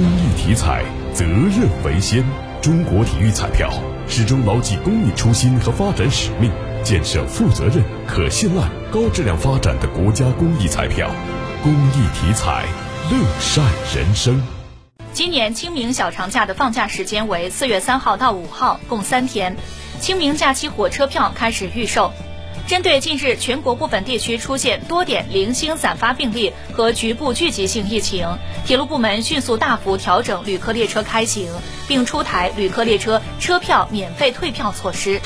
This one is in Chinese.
公益体彩，责任为先。中国体育彩票始终牢记公益初心和发展使命，建设负责任、可信赖、高质量发展的国家公益彩票。公益体彩，乐善人生。今年清明小长假的放假时间为四月三号到五号，共三天。清明假期火车票开始预售。针对近日全国部分地区出现多点零星散发病例和局部聚集性疫情，铁路部门迅速大幅调整旅客列车开行，并出台旅客列车车票免费退票措施。